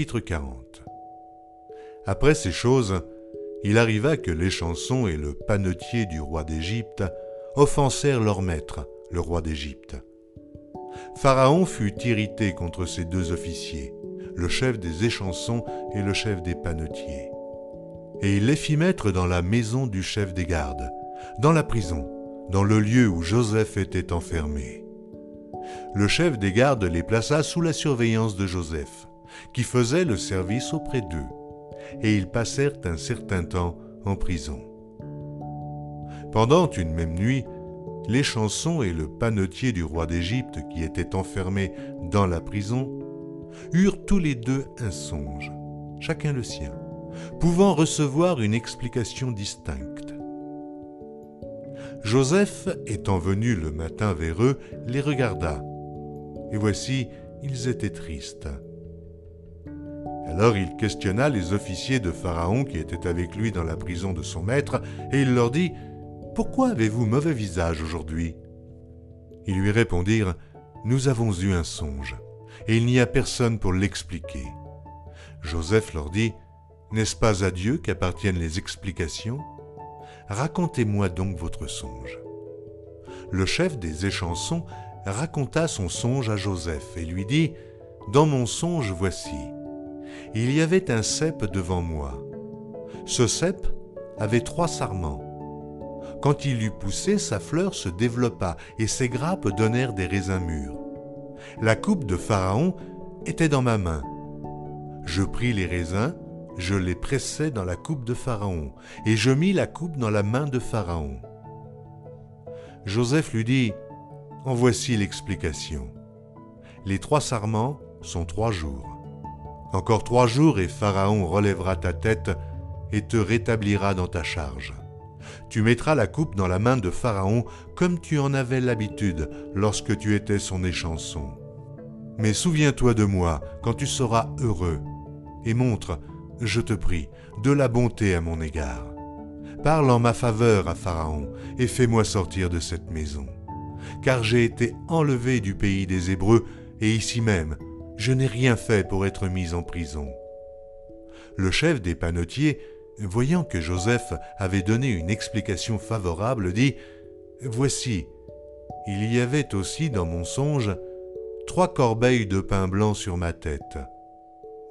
La Genèse, chapitre 40. Après ces choses, il arriva que les chansons et le panetier du roi d'Égypte offensèrent leur maître, le roi d'Égypte. Pharaon fut irrité contre ces deux officiers, le chef des échansons et le chef des panetiers. Et il les fit mettre dans la maison du chef des gardes, dans la prison, dans le lieu où Joseph était enfermé. Le chef des gardes les plaça sous la surveillance de Joseph, qui faisait le service auprès d'eux, et ils passèrent un certain temps en prison. Pendant une même nuit, les chansons et le panetier du roi d'Égypte, qui étaient enfermés dans la prison, eurent tous les deux un songe, chacun le sien, pouvant recevoir une explication distincte. Joseph, étant venu le matin vers eux, les regarda, et voici, ils étaient tristes. Alors il questionna les officiers de Pharaon qui étaient avec lui dans la prison de son maître, et il leur dit, Pourquoi avez-vous mauvais visage aujourd'hui? Ils lui répondirent, Nous avons eu un songe, et il n'y a personne pour l'expliquer. Joseph leur dit, N'est-ce pas à Dieu qu'appartiennent les explications Racontez-moi donc votre songe. Le chef des échansons raconta son songe à Joseph et lui dit, Dans mon songe voici, il y avait un cep devant moi. Ce cep avait trois sarments. Quand il eut poussé, sa fleur se développa et ses grappes donnèrent des raisins mûrs. La coupe de Pharaon était dans ma main. Je pris les raisins, je les pressai dans la coupe de Pharaon, et je mis la coupe dans la main de Pharaon. Joseph lui dit, En voici l'explication. Les trois sarments sont trois jours. Encore trois jours et Pharaon relèvera ta tête et te rétablira dans ta charge. Tu mettras la coupe dans la main de Pharaon comme tu en avais l'habitude lorsque tu étais son échanson. Mais souviens-toi de moi quand tu seras heureux, et montre, je te prie, de la bonté à mon égard. Parle en ma faveur à Pharaon, et fais-moi sortir de cette maison. Car j'ai été enlevé du pays des Hébreux, et ici même, je n'ai rien fait pour être mis en prison. Le chef des panetiers, voyant que Joseph avait donné une explication favorable, dit Voici, il y avait aussi dans mon songe trois corbeilles de pain blanc sur ma tête.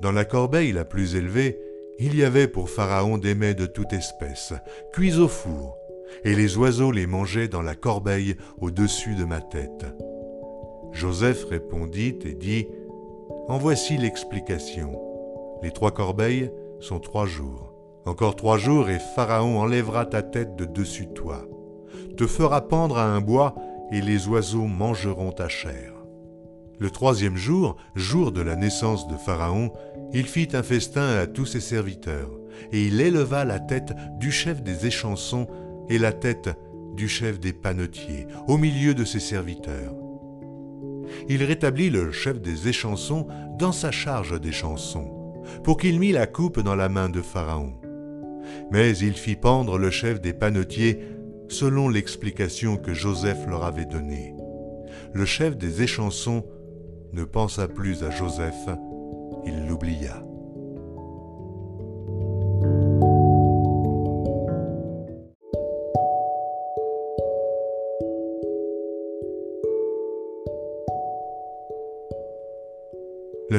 Dans la corbeille la plus élevée, il y avait pour Pharaon des mets de toute espèce, cuits au four, et les oiseaux les mangeaient dans la corbeille au-dessus de ma tête. Joseph répondit et dit, en voici l'explication. Les trois corbeilles sont trois jours. Encore trois jours et Pharaon enlèvera ta tête de dessus toi, te fera pendre à un bois et les oiseaux mangeront ta chair. Le troisième jour, jour de la naissance de Pharaon, il fit un festin à tous ses serviteurs, et il éleva la tête du chef des échansons et la tête du chef des panetiers au milieu de ses serviteurs il rétablit le chef des échansons dans sa charge des pour qu'il mit la coupe dans la main de Pharaon. Mais il fit pendre le chef des panetiers selon l'explication que Joseph leur avait donnée. Le chef des échansons ne pensa plus à Joseph, il l'oublia.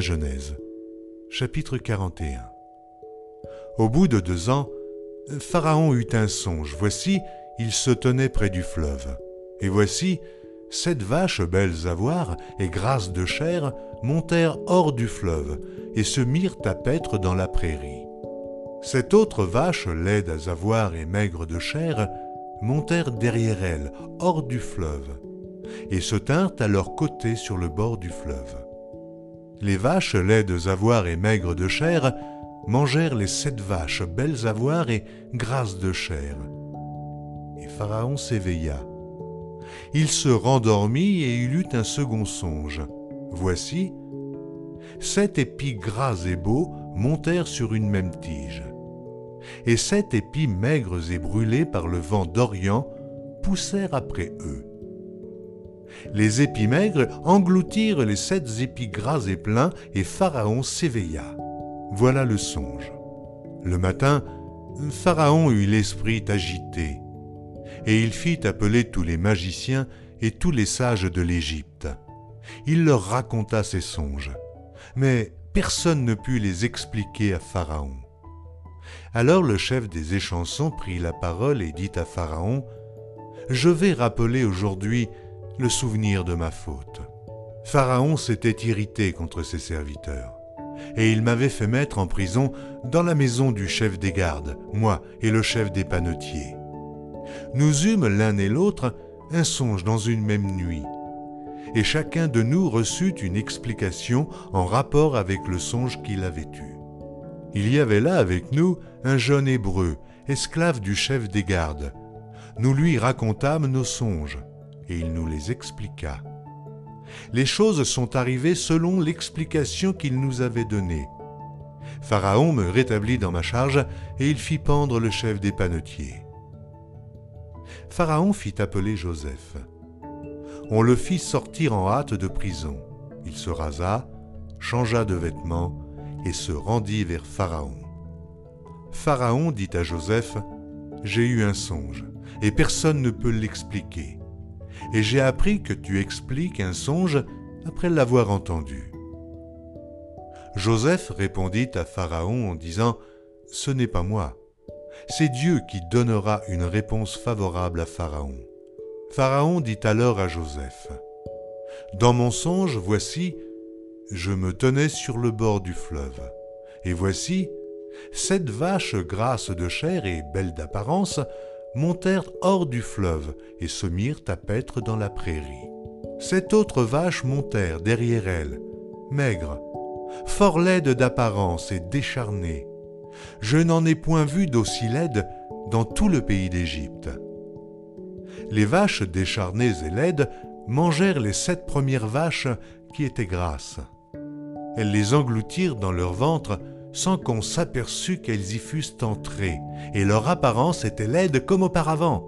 Genèse, chapitre 41 Au bout de deux ans, Pharaon eut un songe. Voici, il se tenait près du fleuve. Et voici, sept vaches belles à voir et grasses de chair montèrent hors du fleuve et se mirent à paître dans la prairie. Sept autres vaches laides à voir et maigres de chair montèrent derrière elles, hors du fleuve, et se tinrent à leur côté sur le bord du fleuve. Les vaches laides à voir et maigres de chair mangèrent les sept vaches belles à voir et grasses de chair. Et Pharaon s'éveilla. Il se rendormit et il eut un second songe. Voici, sept épis gras et beaux montèrent sur une même tige. Et sept épis maigres et brûlés par le vent d'Orient poussèrent après eux. Les épis maigres engloutirent les sept épis gras et pleins, et Pharaon s'éveilla. Voilà le songe. Le matin, Pharaon eut l'esprit agité, et il fit appeler tous les magiciens et tous les sages de l'Égypte. Il leur raconta ses songes, mais personne ne put les expliquer à Pharaon. Alors le chef des échansons prit la parole et dit à Pharaon, Je vais rappeler aujourd'hui le souvenir de ma faute. Pharaon s'était irrité contre ses serviteurs, et il m'avait fait mettre en prison dans la maison du chef des gardes, moi et le chef des panetiers. Nous eûmes l'un et l'autre un songe dans une même nuit, et chacun de nous reçut une explication en rapport avec le songe qu'il avait eu. Il y avait là avec nous un jeune hébreu, esclave du chef des gardes. Nous lui racontâmes nos songes, et il nous les expliqua. Les choses sont arrivées selon l'explication qu'il nous avait donnée. Pharaon me rétablit dans ma charge, et il fit pendre le chef des panetiers. Pharaon fit appeler Joseph. On le fit sortir en hâte de prison. Il se rasa, changea de vêtements et se rendit vers Pharaon. Pharaon dit à Joseph, J'ai eu un songe, et personne ne peut l'expliquer. Et j'ai appris que tu expliques un songe après l'avoir entendu. Joseph répondit à Pharaon en disant, Ce n'est pas moi, c'est Dieu qui donnera une réponse favorable à Pharaon. Pharaon dit alors à Joseph, Dans mon songe, voici, je me tenais sur le bord du fleuve, et voici, sept vaches grasses de chair et belles d'apparence montèrent hors du fleuve et se mirent à paître dans la prairie. Sept autres vaches montèrent derrière elles, maigres, fort laides d'apparence et décharnées, je n'en ai point vu d'aussi laide dans tout le pays d'Égypte. Les vaches décharnées et laides mangèrent les sept premières vaches qui étaient grasses. Elles les engloutirent dans leur ventre sans qu'on s'aperçût qu'elles y fussent entrées, et leur apparence était laide comme auparavant.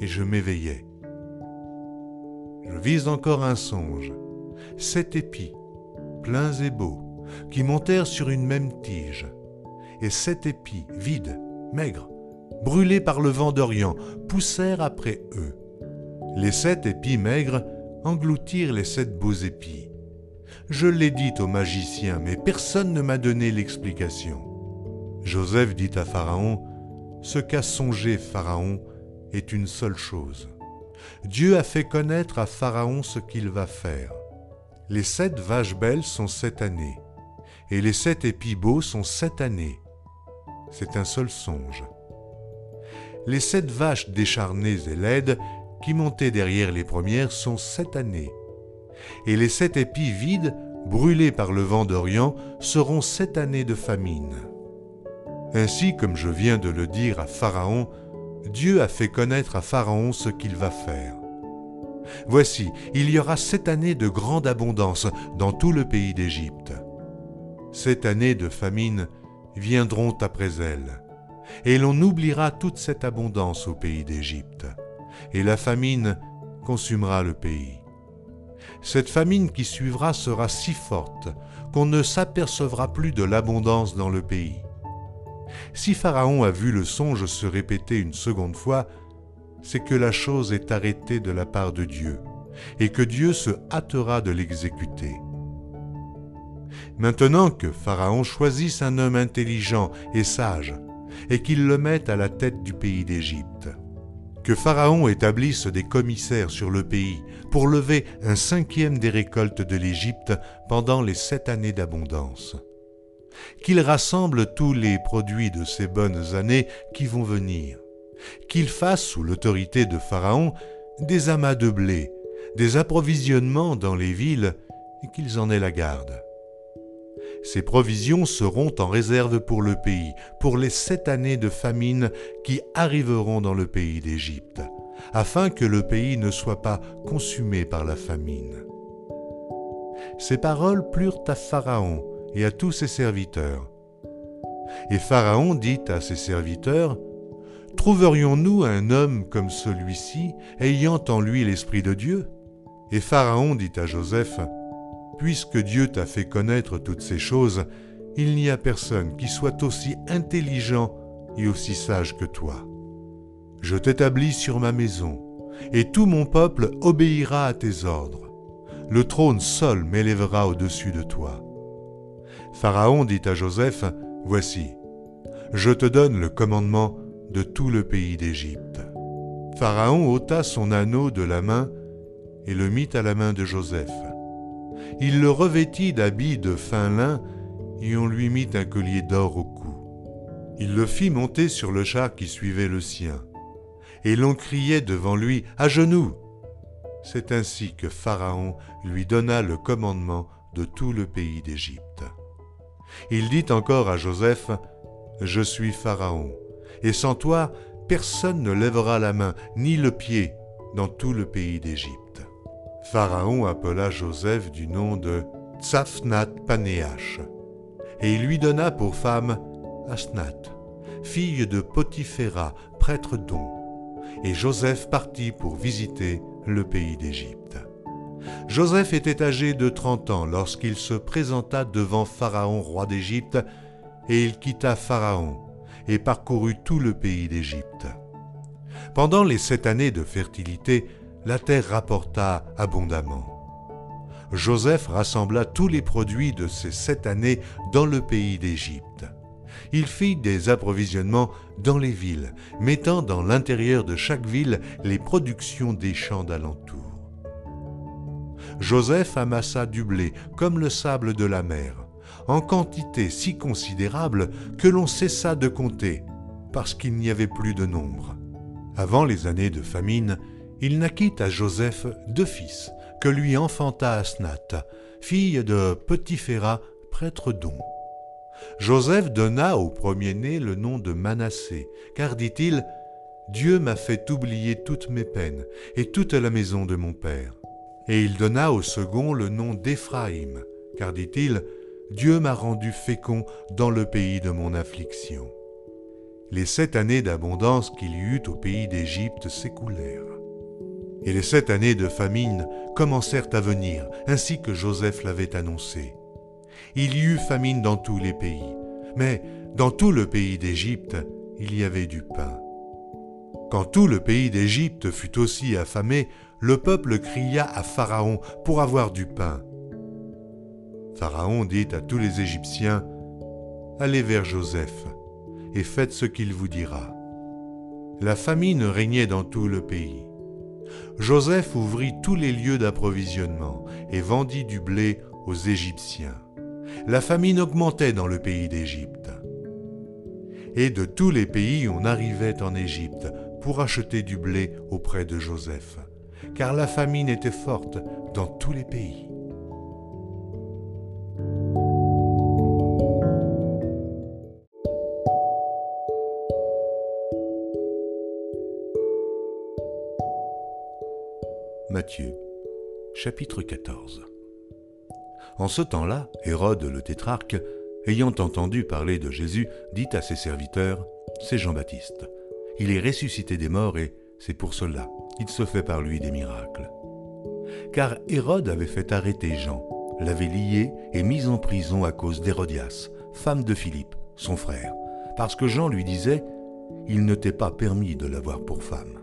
Et je m'éveillai. Je vis encore un songe, sept épis, pleins et beaux, qui montèrent sur une même tige et sept épis, vides, maigres, brûlés par le vent d'Orient, poussèrent après eux. Les sept épis maigres engloutirent les sept beaux épis. Je l'ai dit au magicien, mais personne ne m'a donné l'explication. Joseph dit à Pharaon, Ce qu'a songé Pharaon est une seule chose. Dieu a fait connaître à Pharaon ce qu'il va faire. Les sept vaches belles sont sept années, et les sept épis beaux sont sept années c'est un seul songe. Les sept vaches décharnées et laides qui montaient derrière les premières sont sept années, et les sept épis vides, brûlés par le vent d'Orient, seront sept années de famine. Ainsi, comme je viens de le dire à Pharaon, Dieu a fait connaître à Pharaon ce qu'il va faire. Voici, il y aura sept années de grande abondance dans tout le pays d'Égypte. Sept années de famine viendront après elles, et l'on oubliera toute cette abondance au pays d'Égypte, et la famine consumera le pays. Cette famine qui suivra sera si forte qu'on ne s'apercevra plus de l'abondance dans le pays. Si Pharaon a vu le songe se répéter une seconde fois, c'est que la chose est arrêtée de la part de Dieu, et que Dieu se hâtera de l'exécuter. Maintenant que Pharaon choisisse un homme intelligent et sage, et qu'il le mette à la tête du pays d'Égypte. Que Pharaon établisse des commissaires sur le pays pour lever un cinquième des récoltes de l'Égypte pendant les sept années d'abondance. Qu'il rassemble tous les produits de ces bonnes années qui vont venir. Qu'il fasse, sous l'autorité de Pharaon, des amas de blé, des approvisionnements dans les villes, et qu'ils en aient la garde. Ces provisions seront en réserve pour le pays, pour les sept années de famine qui arriveront dans le pays d'Égypte, afin que le pays ne soit pas consumé par la famine. Ces paroles plurent à Pharaon et à tous ses serviteurs. Et Pharaon dit à ses serviteurs, Trouverions-nous un homme comme celui-ci, ayant en lui l'Esprit de Dieu? Et Pharaon dit à Joseph, Puisque Dieu t'a fait connaître toutes ces choses, il n'y a personne qui soit aussi intelligent et aussi sage que toi. Je t'établis sur ma maison, et tout mon peuple obéira à tes ordres. Le trône seul m'élèvera au-dessus de toi. Pharaon dit à Joseph, Voici, je te donne le commandement de tout le pays d'Égypte. Pharaon ôta son anneau de la main et le mit à la main de Joseph. Il le revêtit d'habits de fin lin et on lui mit un collier d'or au cou. Il le fit monter sur le char qui suivait le sien, et l'on criait devant lui À genoux C'est ainsi que Pharaon lui donna le commandement de tout le pays d'Égypte. Il dit encore à Joseph Je suis Pharaon, et sans toi, personne ne lèvera la main ni le pied dans tout le pays d'Égypte. Pharaon appela Joseph du nom de Tsafnat Panéach, et il lui donna pour femme Asnath, fille de Potiphéra, prêtre d'On. Et Joseph partit pour visiter le pays d'Égypte. Joseph était âgé de trente ans lorsqu'il se présenta devant Pharaon, roi d'Égypte, et il quitta Pharaon et parcourut tout le pays d'Égypte. Pendant les sept années de fertilité, la terre rapporta abondamment. Joseph rassembla tous les produits de ces sept années dans le pays d'Égypte. Il fit des approvisionnements dans les villes, mettant dans l'intérieur de chaque ville les productions des champs d'alentour. Joseph amassa du blé comme le sable de la mer, en quantité si considérable que l'on cessa de compter, parce qu'il n'y avait plus de nombre. Avant les années de famine, il naquit à Joseph deux fils, que lui enfanta Asnath, fille de Petitphéra, prêtre d'On. Joseph donna au premier-né le nom de Manassé, car dit-il, Dieu m'a fait oublier toutes mes peines et toute la maison de mon père. Et il donna au second le nom d'Éphraïm, car dit-il, Dieu m'a rendu fécond dans le pays de mon affliction. Les sept années d'abondance qu'il y eut au pays d'Égypte s'écoulèrent. Et les sept années de famine commencèrent à venir, ainsi que Joseph l'avait annoncé. Il y eut famine dans tous les pays, mais dans tout le pays d'Égypte, il y avait du pain. Quand tout le pays d'Égypte fut aussi affamé, le peuple cria à Pharaon pour avoir du pain. Pharaon dit à tous les Égyptiens, Allez vers Joseph et faites ce qu'il vous dira. La famine régnait dans tout le pays. Joseph ouvrit tous les lieux d'approvisionnement et vendit du blé aux Égyptiens. La famine augmentait dans le pays d'Égypte. Et de tous les pays on arrivait en Égypte pour acheter du blé auprès de Joseph, car la famine était forte dans tous les pays. Matthieu, chapitre 14 En ce temps-là, Hérode le tétrarque, ayant entendu parler de Jésus, dit à ses serviteurs, C'est Jean-Baptiste. Il est ressuscité des morts et c'est pour cela qu'il se fait par lui des miracles. Car Hérode avait fait arrêter Jean, l'avait lié et mis en prison à cause d'Hérodias, femme de Philippe, son frère, parce que Jean lui disait, Il ne t'est pas permis de l'avoir pour femme.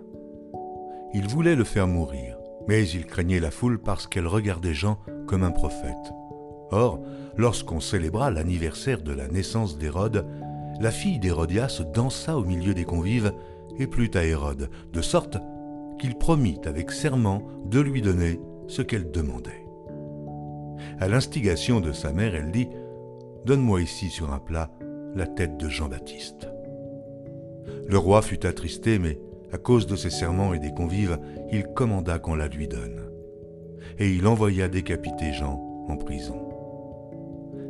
Il voulait le faire mourir, mais il craignait la foule parce qu'elle regardait Jean comme un prophète. Or, lorsqu'on célébra l'anniversaire de la naissance d'Hérode, la fille d'Hérodias dansa au milieu des convives et plut à Hérode, de sorte qu'il promit avec serment de lui donner ce qu'elle demandait. À l'instigation de sa mère, elle dit Donne-moi ici sur un plat la tête de Jean-Baptiste. Le roi fut attristé, mais à cause de ses serments et des convives, il commanda qu'on la lui donne. Et il envoya décapiter Jean en prison.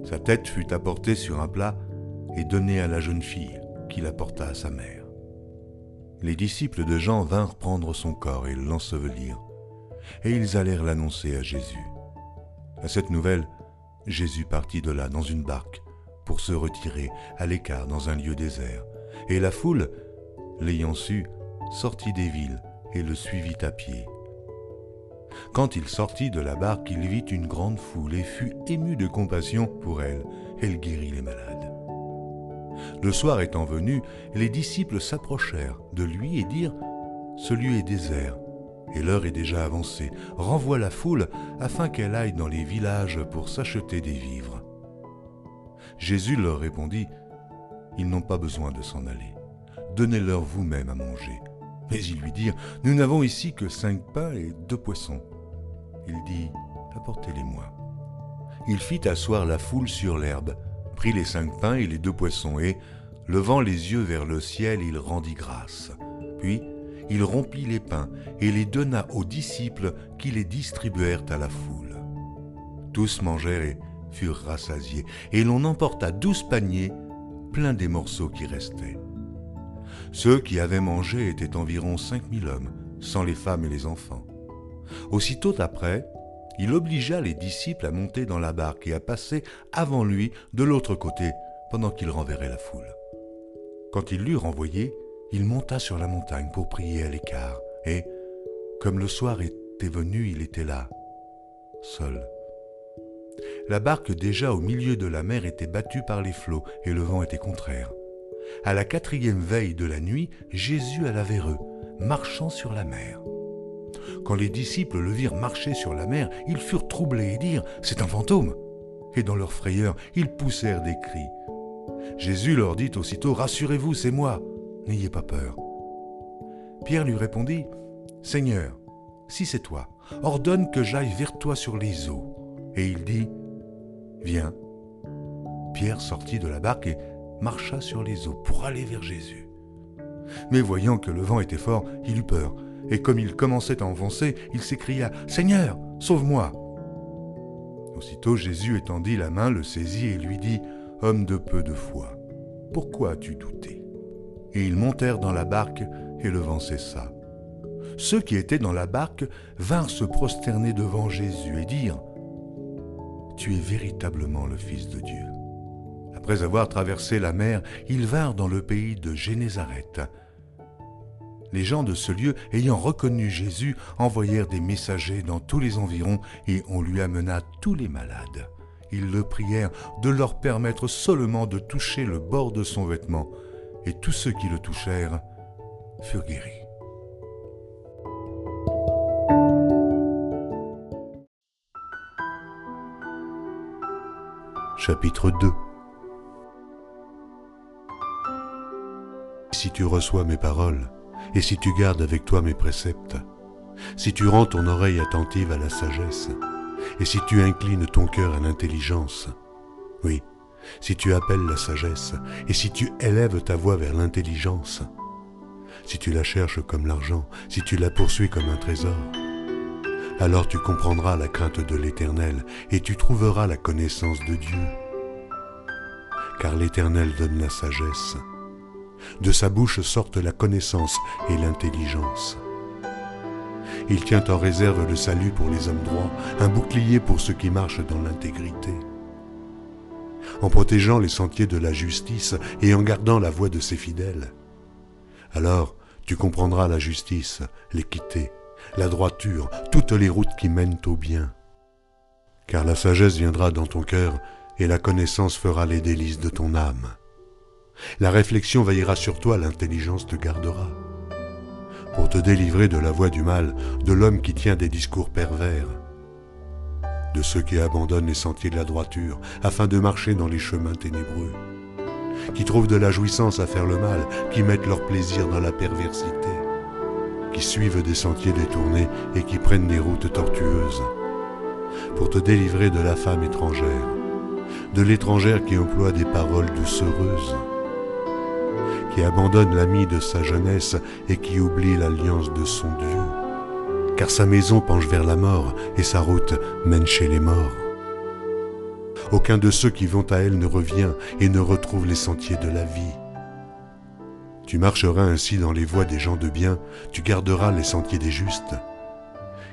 Sa tête fut apportée sur un plat et donnée à la jeune fille, qui l'apporta à sa mère. Les disciples de Jean vinrent prendre son corps et l'ensevelir, et ils allèrent l'annoncer à Jésus. À cette nouvelle, Jésus partit de là dans une barque pour se retirer à l'écart dans un lieu désert, et la foule, l'ayant su, sortit des villes et le suivit à pied. Quand il sortit de la barque, il vit une grande foule et fut ému de compassion pour elle. Elle guérit les malades. Le soir étant venu, les disciples s'approchèrent de lui et dirent Ce lieu est désert, et l'heure est déjà avancée. Renvoie la foule afin qu'elle aille dans les villages pour s'acheter des vivres. Jésus leur répondit Ils n'ont pas besoin de s'en aller. Donnez-leur vous-même à manger. Mais ils lui dirent Nous n'avons ici que cinq pains et deux poissons. Il dit Apportez-les-moi. Il fit asseoir la foule sur l'herbe, prit les cinq pains et les deux poissons, et, levant les yeux vers le ciel, il rendit grâce. Puis, il rompit les pains et les donna aux disciples qui les distribuèrent à la foule. Tous mangèrent et furent rassasiés, et l'on emporta douze paniers pleins des morceaux qui restaient. Ceux qui avaient mangé étaient environ cinq mille hommes, sans les femmes et les enfants. Aussitôt après, il obligea les disciples à monter dans la barque et à passer avant lui de l'autre côté, pendant qu'il renverrait la foule. Quand il l'eut renvoyé, il monta sur la montagne pour prier à l'écart, et, comme le soir était venu, il était là, seul. La barque déjà au milieu de la mer était battue par les flots, et le vent était contraire. À la quatrième veille de la nuit, Jésus alla vers eux, marchant sur la mer. Quand les disciples le virent marcher sur la mer, ils furent troublés et dirent C'est un fantôme Et dans leur frayeur, ils poussèrent des cris. Jésus leur dit aussitôt Rassurez-vous, c'est moi, n'ayez pas peur. Pierre lui répondit Seigneur, si c'est toi, ordonne que j'aille vers toi sur les eaux. Et il dit Viens. Pierre sortit de la barque et marcha sur les eaux pour aller vers Jésus. Mais voyant que le vent était fort, il eut peur, et comme il commençait à enfoncer, il s'écria Seigneur, sauve-moi Aussitôt Jésus étendit la main, le saisit et lui dit Homme de peu de foi, pourquoi as-tu douté? Et ils montèrent dans la barque, et le vent cessa. Ceux qui étaient dans la barque vinrent se prosterner devant Jésus et dirent Tu es véritablement le Fils de Dieu. Après avoir traversé la mer, ils vinrent dans le pays de Génézareth. Les gens de ce lieu, ayant reconnu Jésus, envoyèrent des messagers dans tous les environs et on lui amena tous les malades. Ils le prièrent de leur permettre seulement de toucher le bord de son vêtement, et tous ceux qui le touchèrent furent guéris. Chapitre 2 Si tu reçois mes paroles, et si tu gardes avec toi mes préceptes, si tu rends ton oreille attentive à la sagesse, et si tu inclines ton cœur à l'intelligence, oui, si tu appelles la sagesse, et si tu élèves ta voix vers l'intelligence, si tu la cherches comme l'argent, si tu la poursuis comme un trésor, alors tu comprendras la crainte de l'Éternel, et tu trouveras la connaissance de Dieu. Car l'Éternel donne la sagesse, de sa bouche sortent la connaissance et l'intelligence. Il tient en réserve le salut pour les hommes droits, un bouclier pour ceux qui marchent dans l'intégrité. En protégeant les sentiers de la justice et en gardant la voie de ses fidèles. Alors tu comprendras la justice, l'équité, la droiture, toutes les routes qui mènent au bien. Car la sagesse viendra dans ton cœur et la connaissance fera les délices de ton âme. La réflexion veillera sur toi, l'intelligence te gardera. Pour te délivrer de la voie du mal, de l'homme qui tient des discours pervers, de ceux qui abandonnent les sentiers de la droiture afin de marcher dans les chemins ténébreux, qui trouvent de la jouissance à faire le mal, qui mettent leur plaisir dans la perversité, qui suivent des sentiers détournés et qui prennent des routes tortueuses, pour te délivrer de la femme étrangère, de l'étrangère qui emploie des paroles doucereuses, abandonne l'ami de sa jeunesse et qui oublie l'alliance de son Dieu. Car sa maison penche vers la mort et sa route mène chez les morts. Aucun de ceux qui vont à elle ne revient et ne retrouve les sentiers de la vie. Tu marcheras ainsi dans les voies des gens de bien, tu garderas les sentiers des justes,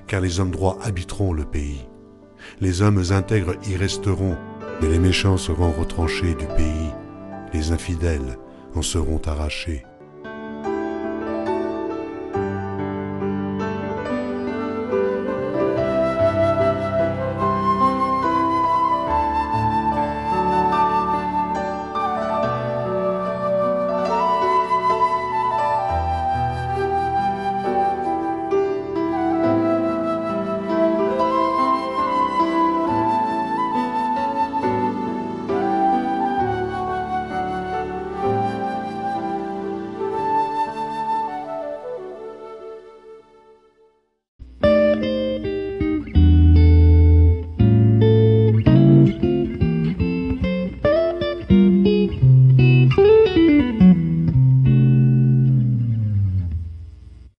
car les hommes droits habiteront le pays. Les hommes intègres y resteront, mais les méchants seront retranchés du pays, les infidèles en seront arrachés.